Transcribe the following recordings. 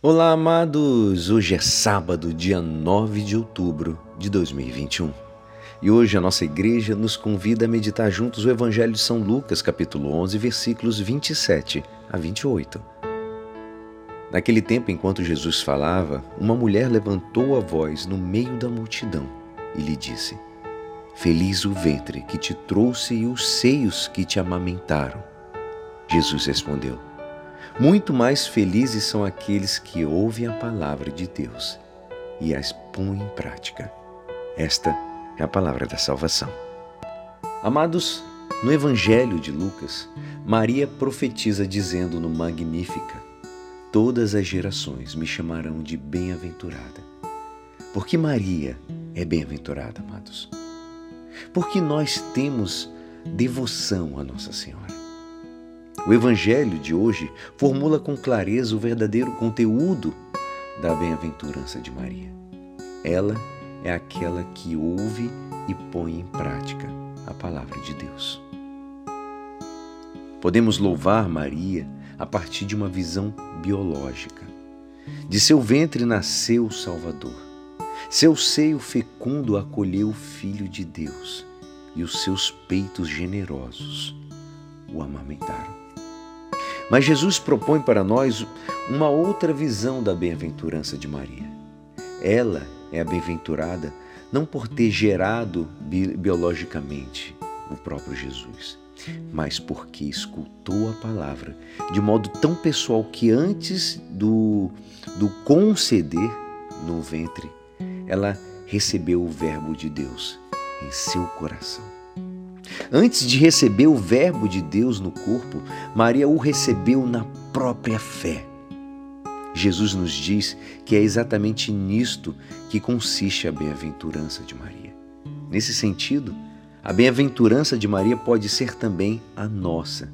Olá, amados! Hoje é sábado, dia 9 de outubro de 2021. E hoje a nossa igreja nos convida a meditar juntos o Evangelho de São Lucas, capítulo 11, versículos 27 a 28. Naquele tempo, enquanto Jesus falava, uma mulher levantou a voz no meio da multidão e lhe disse: Feliz o ventre que te trouxe e os seios que te amamentaram. Jesus respondeu: muito mais felizes são aqueles que ouvem a palavra de Deus e as põem em prática. Esta é a palavra da salvação. Amados, no Evangelho de Lucas, Maria profetiza dizendo no Magnífica: Todas as gerações me chamarão de bem-aventurada. Porque Maria é bem-aventurada, amados. Porque nós temos devoção a Nossa Senhora. O Evangelho de hoje formula com clareza o verdadeiro conteúdo da bem-aventurança de Maria. Ela é aquela que ouve e põe em prática a palavra de Deus. Podemos louvar Maria a partir de uma visão biológica. De seu ventre nasceu o Salvador. Seu seio fecundo acolheu o Filho de Deus e os seus peitos generosos o amamentaram. Mas Jesus propõe para nós uma outra visão da bem-aventurança de Maria. Ela é a bem-aventurada não por ter gerado bi biologicamente o próprio Jesus, mas porque escutou a palavra de modo tão pessoal que antes do, do conceder no ventre, ela recebeu o Verbo de Deus em seu coração. Antes de receber o Verbo de Deus no corpo, Maria o recebeu na própria fé. Jesus nos diz que é exatamente nisto que consiste a bem-aventurança de Maria. Nesse sentido, a bem-aventurança de Maria pode ser também a nossa,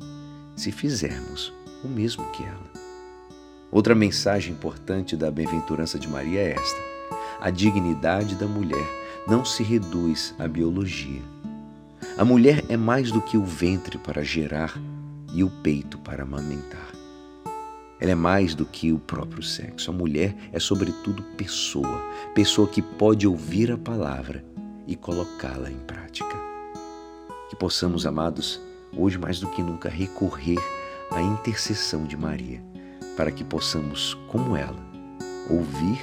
se fizermos o mesmo que ela. Outra mensagem importante da bem-aventurança de Maria é esta: a dignidade da mulher não se reduz à biologia a mulher é mais do que o ventre para gerar e o peito para amamentar. Ela é mais do que o próprio sexo. A mulher é, sobretudo, pessoa, pessoa que pode ouvir a palavra e colocá-la em prática. Que possamos, amados, hoje mais do que nunca, recorrer à intercessão de Maria, para que possamos, como ela, ouvir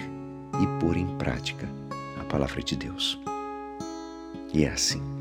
e pôr em prática a palavra de Deus. E é assim